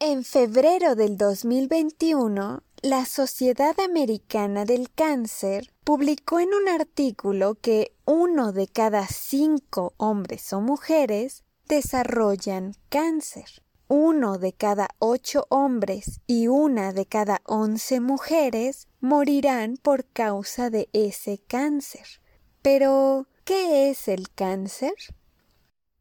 En febrero del 2021, la Sociedad Americana del Cáncer publicó en un artículo que uno de cada cinco hombres o mujeres desarrollan cáncer. Uno de cada ocho hombres y una de cada once mujeres morirán por causa de ese cáncer. Pero, ¿qué es el cáncer?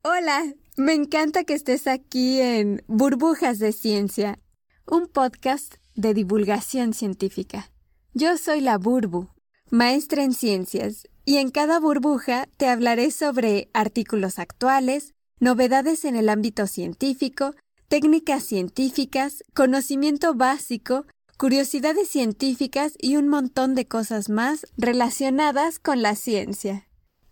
Hola, me encanta que estés aquí en Burbujas de Ciencia, un podcast de divulgación científica. Yo soy la Burbu, maestra en ciencias, y en cada burbuja te hablaré sobre artículos actuales, novedades en el ámbito científico, técnicas científicas, conocimiento básico, curiosidades científicas y un montón de cosas más relacionadas con la ciencia.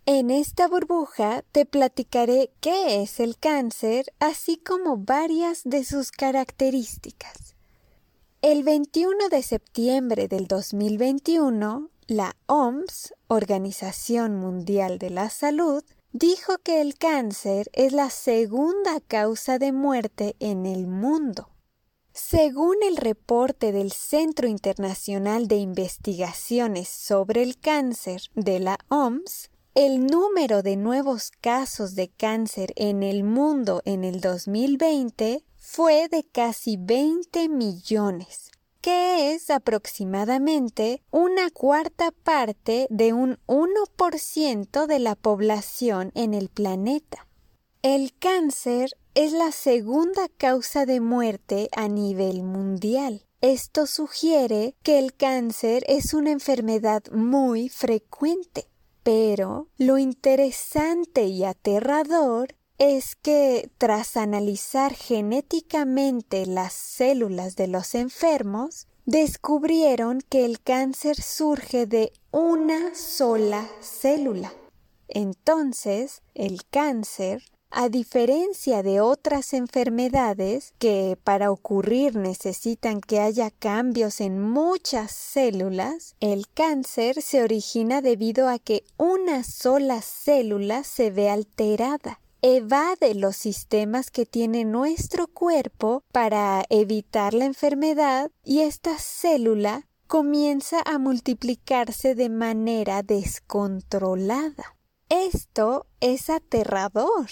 En esta burbuja te platicaré qué es el cáncer, así como varias de sus características. El 21 de septiembre del 2021, la OMS, Organización Mundial de la Salud, dijo que el cáncer es la segunda causa de muerte en el mundo. Según el reporte del Centro Internacional de Investigaciones sobre el Cáncer de la OMS, el número de nuevos casos de cáncer en el mundo en el 2020 fue de casi 20 millones, que es aproximadamente una cuarta parte de un 1% de la población en el planeta. El cáncer es la segunda causa de muerte a nivel mundial. Esto sugiere que el cáncer es una enfermedad muy frecuente. Pero lo interesante y aterrador es que tras analizar genéticamente las células de los enfermos, descubrieron que el cáncer surge de una sola célula. Entonces, el cáncer a diferencia de otras enfermedades que para ocurrir necesitan que haya cambios en muchas células, el cáncer se origina debido a que una sola célula se ve alterada evade los sistemas que tiene nuestro cuerpo para evitar la enfermedad y esta célula comienza a multiplicarse de manera descontrolada. Esto es aterrador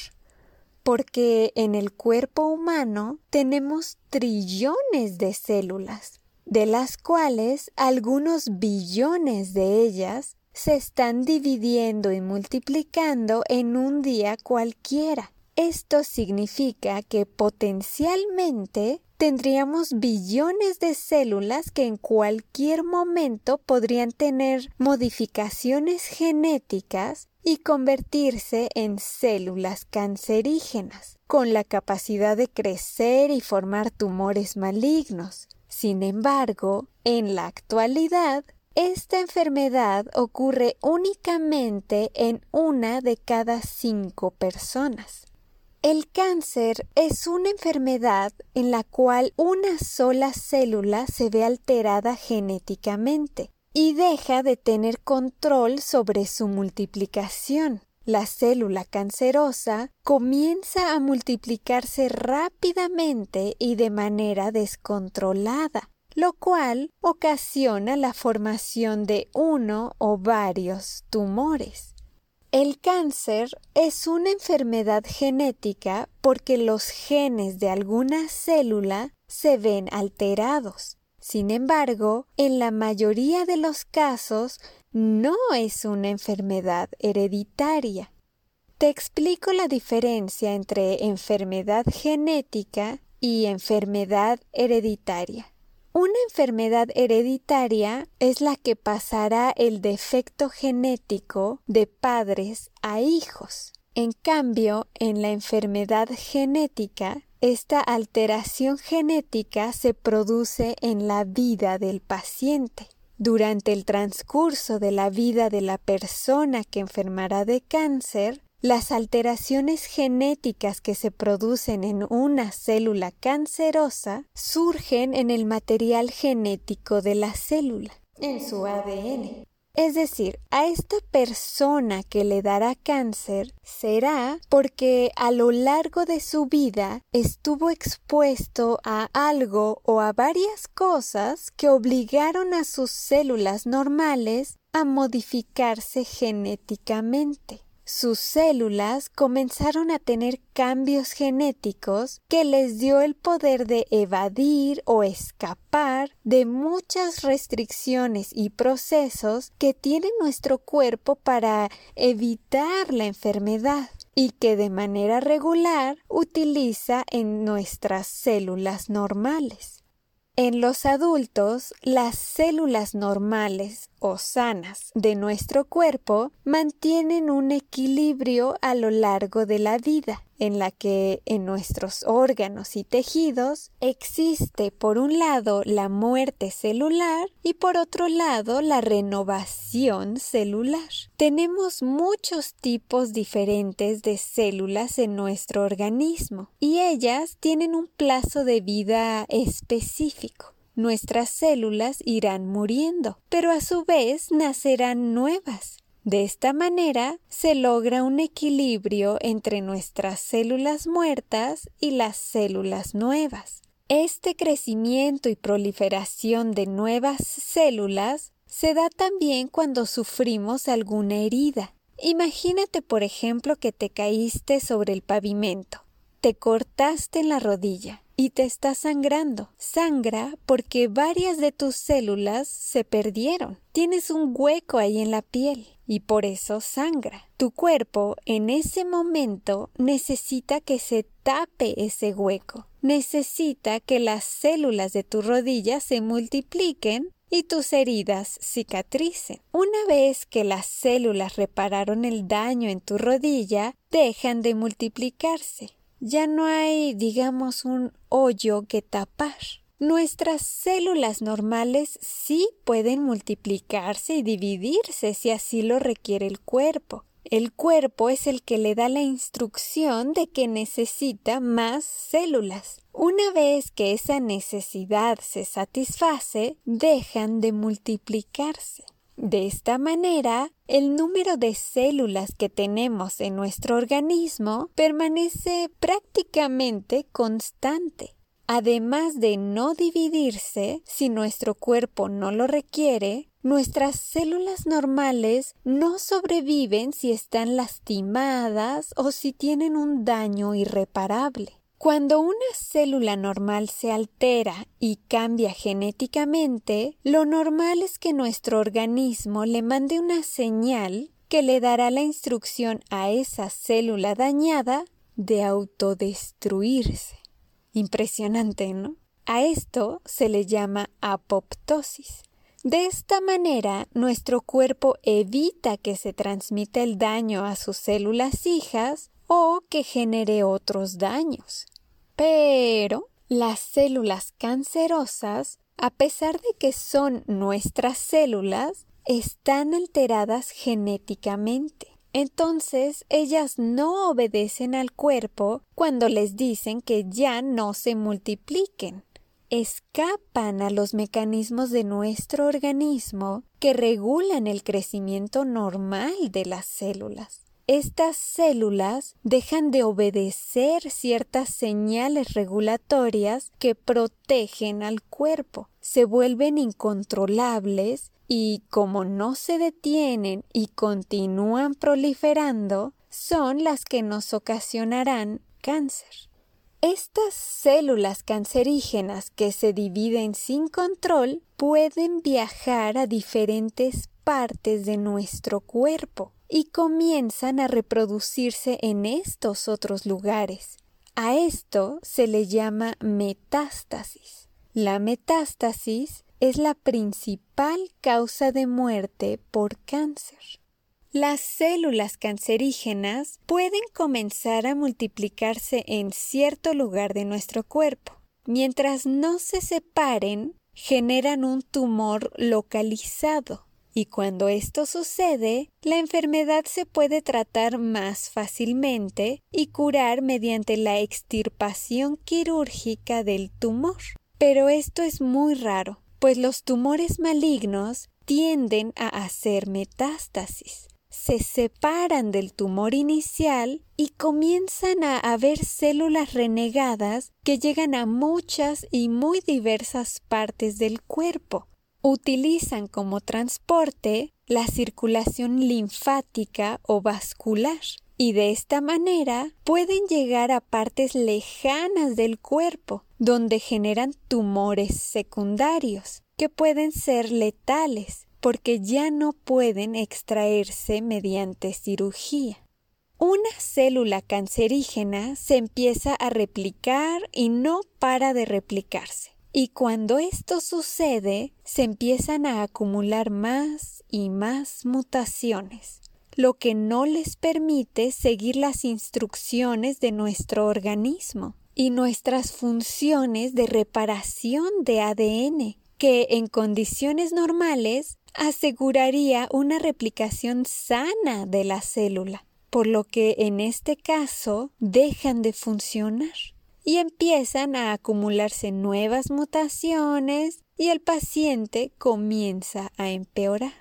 porque en el cuerpo humano tenemos trillones de células, de las cuales algunos billones de ellas se están dividiendo y multiplicando en un día cualquiera. Esto significa que potencialmente tendríamos billones de células que en cualquier momento podrían tener modificaciones genéticas y convertirse en células cancerígenas, con la capacidad de crecer y formar tumores malignos. Sin embargo, en la actualidad, esta enfermedad ocurre únicamente en una de cada cinco personas. El cáncer es una enfermedad en la cual una sola célula se ve alterada genéticamente y deja de tener control sobre su multiplicación. La célula cancerosa comienza a multiplicarse rápidamente y de manera descontrolada, lo cual ocasiona la formación de uno o varios tumores. El cáncer es una enfermedad genética porque los genes de alguna célula se ven alterados. Sin embargo, en la mayoría de los casos no es una enfermedad hereditaria. Te explico la diferencia entre enfermedad genética y enfermedad hereditaria. Una enfermedad hereditaria es la que pasará el defecto genético de padres a hijos. En cambio, en la enfermedad genética, esta alteración genética se produce en la vida del paciente. Durante el transcurso de la vida de la persona que enfermará de cáncer, las alteraciones genéticas que se producen en una célula cancerosa surgen en el material genético de la célula, en su ADN. Es decir, a esta persona que le dará cáncer será porque a lo largo de su vida estuvo expuesto a algo o a varias cosas que obligaron a sus células normales a modificarse genéticamente sus células comenzaron a tener cambios genéticos que les dio el poder de evadir o escapar de muchas restricciones y procesos que tiene nuestro cuerpo para evitar la enfermedad y que de manera regular utiliza en nuestras células normales. En los adultos, las células normales o sanas de nuestro cuerpo mantienen un equilibrio a lo largo de la vida en la que en nuestros órganos y tejidos existe por un lado la muerte celular y por otro lado la renovación celular. Tenemos muchos tipos diferentes de células en nuestro organismo y ellas tienen un plazo de vida específico nuestras células irán muriendo, pero a su vez nacerán nuevas. De esta manera se logra un equilibrio entre nuestras células muertas y las células nuevas. Este crecimiento y proliferación de nuevas células se da también cuando sufrimos alguna herida. Imagínate, por ejemplo, que te caíste sobre el pavimento, te cortaste en la rodilla y te está sangrando. Sangra porque varias de tus células se perdieron. Tienes un hueco ahí en la piel y por eso sangra. Tu cuerpo en ese momento necesita que se tape ese hueco. Necesita que las células de tu rodilla se multipliquen y tus heridas cicatricen. Una vez que las células repararon el daño en tu rodilla, dejan de multiplicarse ya no hay, digamos, un hoyo que tapar. Nuestras células normales sí pueden multiplicarse y dividirse si así lo requiere el cuerpo. El cuerpo es el que le da la instrucción de que necesita más células. Una vez que esa necesidad se satisface, dejan de multiplicarse. De esta manera, el número de células que tenemos en nuestro organismo permanece prácticamente constante. Además de no dividirse, si nuestro cuerpo no lo requiere, nuestras células normales no sobreviven si están lastimadas o si tienen un daño irreparable. Cuando una célula normal se altera y cambia genéticamente, lo normal es que nuestro organismo le mande una señal que le dará la instrucción a esa célula dañada de autodestruirse. Impresionante, ¿no? A esto se le llama apoptosis. De esta manera, nuestro cuerpo evita que se transmita el daño a sus células hijas o que genere otros daños. Pero las células cancerosas, a pesar de que son nuestras células, están alteradas genéticamente. Entonces ellas no obedecen al cuerpo cuando les dicen que ya no se multipliquen. Escapan a los mecanismos de nuestro organismo que regulan el crecimiento normal de las células estas células dejan de obedecer ciertas señales regulatorias que protegen al cuerpo, se vuelven incontrolables y como no se detienen y continúan proliferando, son las que nos ocasionarán cáncer. Estas células cancerígenas que se dividen sin control pueden viajar a diferentes partes de nuestro cuerpo y comienzan a reproducirse en estos otros lugares. A esto se le llama metástasis. La metástasis es la principal causa de muerte por cáncer. Las células cancerígenas pueden comenzar a multiplicarse en cierto lugar de nuestro cuerpo. Mientras no se separen, generan un tumor localizado y cuando esto sucede, la enfermedad se puede tratar más fácilmente y curar mediante la extirpación quirúrgica del tumor. Pero esto es muy raro, pues los tumores malignos tienden a hacer metástasis. Se separan del tumor inicial y comienzan a haber células renegadas que llegan a muchas y muy diversas partes del cuerpo. Utilizan como transporte la circulación linfática o vascular y de esta manera pueden llegar a partes lejanas del cuerpo donde generan tumores secundarios que pueden ser letales porque ya no pueden extraerse mediante cirugía. Una célula cancerígena se empieza a replicar y no para de replicarse. Y cuando esto sucede, se empiezan a acumular más y más mutaciones, lo que no les permite seguir las instrucciones de nuestro organismo y nuestras funciones de reparación de ADN, que en condiciones normales aseguraría una replicación sana de la célula, por lo que en este caso dejan de funcionar y empiezan a acumularse nuevas mutaciones y el paciente comienza a empeorar.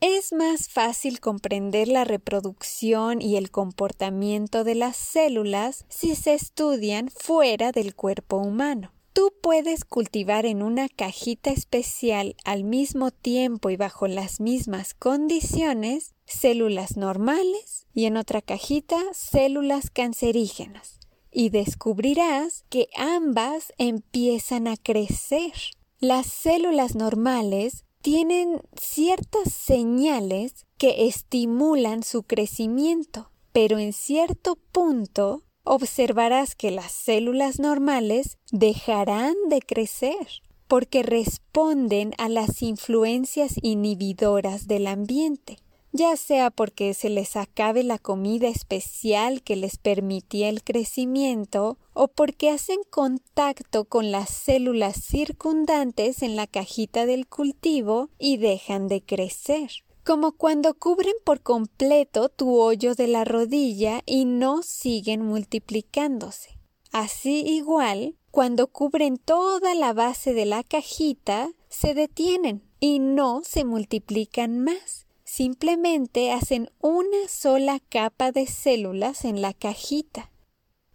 Es más fácil comprender la reproducción y el comportamiento de las células si se estudian fuera del cuerpo humano. Tú puedes cultivar en una cajita especial al mismo tiempo y bajo las mismas condiciones células normales y en otra cajita células cancerígenas y descubrirás que ambas empiezan a crecer. Las células normales tienen ciertas señales que estimulan su crecimiento, pero en cierto punto observarás que las células normales dejarán de crecer porque responden a las influencias inhibidoras del ambiente ya sea porque se les acabe la comida especial que les permitía el crecimiento o porque hacen contacto con las células circundantes en la cajita del cultivo y dejan de crecer como cuando cubren por completo tu hoyo de la rodilla y no siguen multiplicándose. Así igual, cuando cubren toda la base de la cajita, se detienen y no se multiplican más simplemente hacen una sola capa de células en la cajita.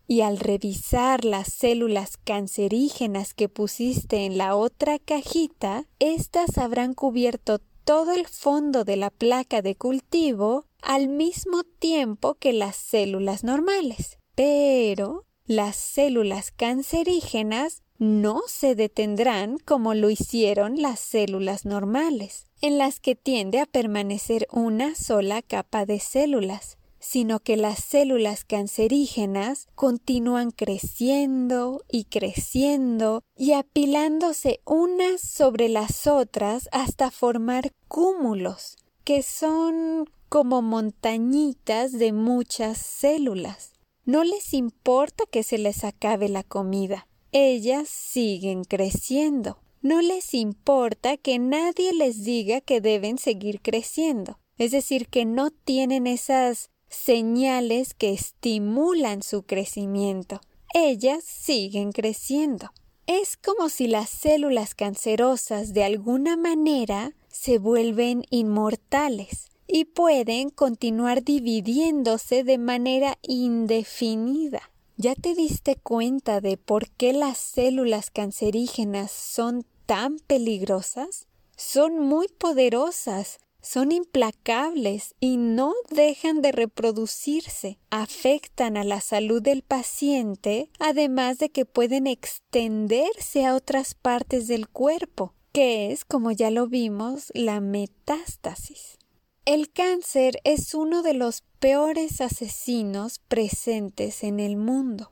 Y al revisar las células cancerígenas que pusiste en la otra cajita, éstas habrán cubierto todo el fondo de la placa de cultivo al mismo tiempo que las células normales. Pero las células cancerígenas no se detendrán como lo hicieron las células normales, en las que tiende a permanecer una sola capa de células, sino que las células cancerígenas continúan creciendo y creciendo y apilándose unas sobre las otras hasta formar cúmulos, que son como montañitas de muchas células. No les importa que se les acabe la comida ellas siguen creciendo. No les importa que nadie les diga que deben seguir creciendo. Es decir, que no tienen esas señales que estimulan su crecimiento. Ellas siguen creciendo. Es como si las células cancerosas de alguna manera se vuelven inmortales y pueden continuar dividiéndose de manera indefinida. ¿Ya te diste cuenta de por qué las células cancerígenas son tan peligrosas? Son muy poderosas, son implacables y no dejan de reproducirse. Afectan a la salud del paciente, además de que pueden extenderse a otras partes del cuerpo, que es, como ya lo vimos, la metástasis. El cáncer es uno de los peores asesinos presentes en el mundo.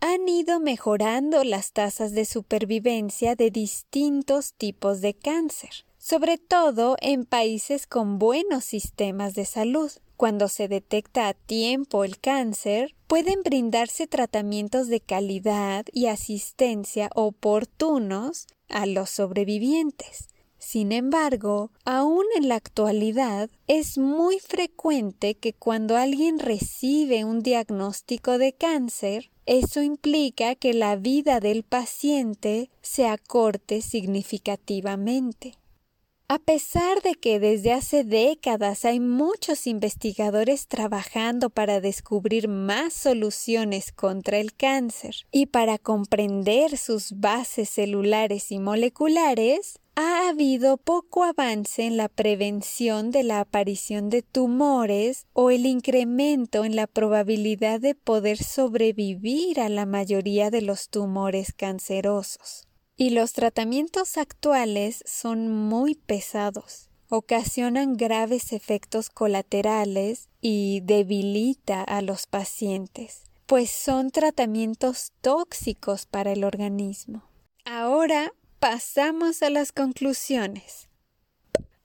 Han ido mejorando las tasas de supervivencia de distintos tipos de cáncer, sobre todo en países con buenos sistemas de salud. Cuando se detecta a tiempo el cáncer, pueden brindarse tratamientos de calidad y asistencia oportunos a los sobrevivientes. Sin embargo, aún en la actualidad es muy frecuente que cuando alguien recibe un diagnóstico de cáncer, eso implica que la vida del paciente se acorte significativamente. A pesar de que desde hace décadas hay muchos investigadores trabajando para descubrir más soluciones contra el cáncer y para comprender sus bases celulares y moleculares, ha habido poco avance en la prevención de la aparición de tumores o el incremento en la probabilidad de poder sobrevivir a la mayoría de los tumores cancerosos y los tratamientos actuales son muy pesados, ocasionan graves efectos colaterales y debilita a los pacientes, pues son tratamientos tóxicos para el organismo. Ahora pasamos a las conclusiones.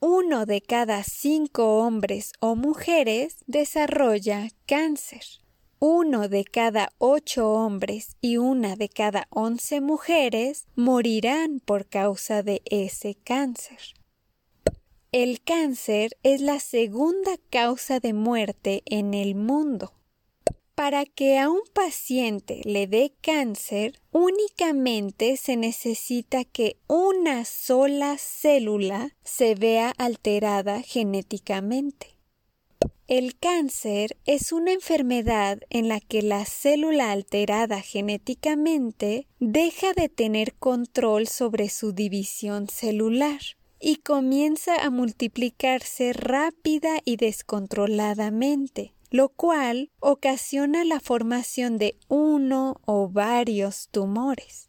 Uno de cada cinco hombres o mujeres desarrolla cáncer uno de cada ocho hombres y una de cada once mujeres morirán por causa de ese cáncer. El cáncer es la segunda causa de muerte en el mundo. Para que a un paciente le dé cáncer, únicamente se necesita que una sola célula se vea alterada genéticamente. El cáncer es una enfermedad en la que la célula alterada genéticamente deja de tener control sobre su división celular y comienza a multiplicarse rápida y descontroladamente, lo cual ocasiona la formación de uno o varios tumores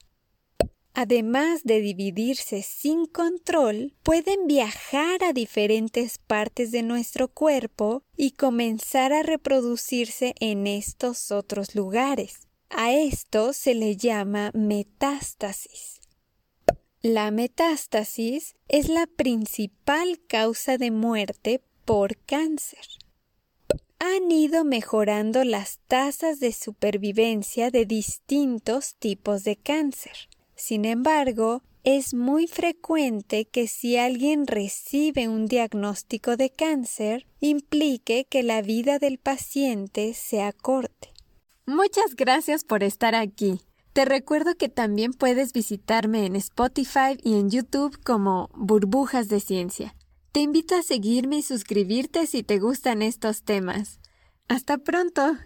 además de dividirse sin control, pueden viajar a diferentes partes de nuestro cuerpo y comenzar a reproducirse en estos otros lugares. A esto se le llama metástasis. La metástasis es la principal causa de muerte por cáncer. Han ido mejorando las tasas de supervivencia de distintos tipos de cáncer. Sin embargo, es muy frecuente que si alguien recibe un diagnóstico de cáncer, implique que la vida del paciente se acorte. Muchas gracias por estar aquí. Te recuerdo que también puedes visitarme en Spotify y en YouTube como Burbujas de Ciencia. Te invito a seguirme y suscribirte si te gustan estos temas. Hasta pronto.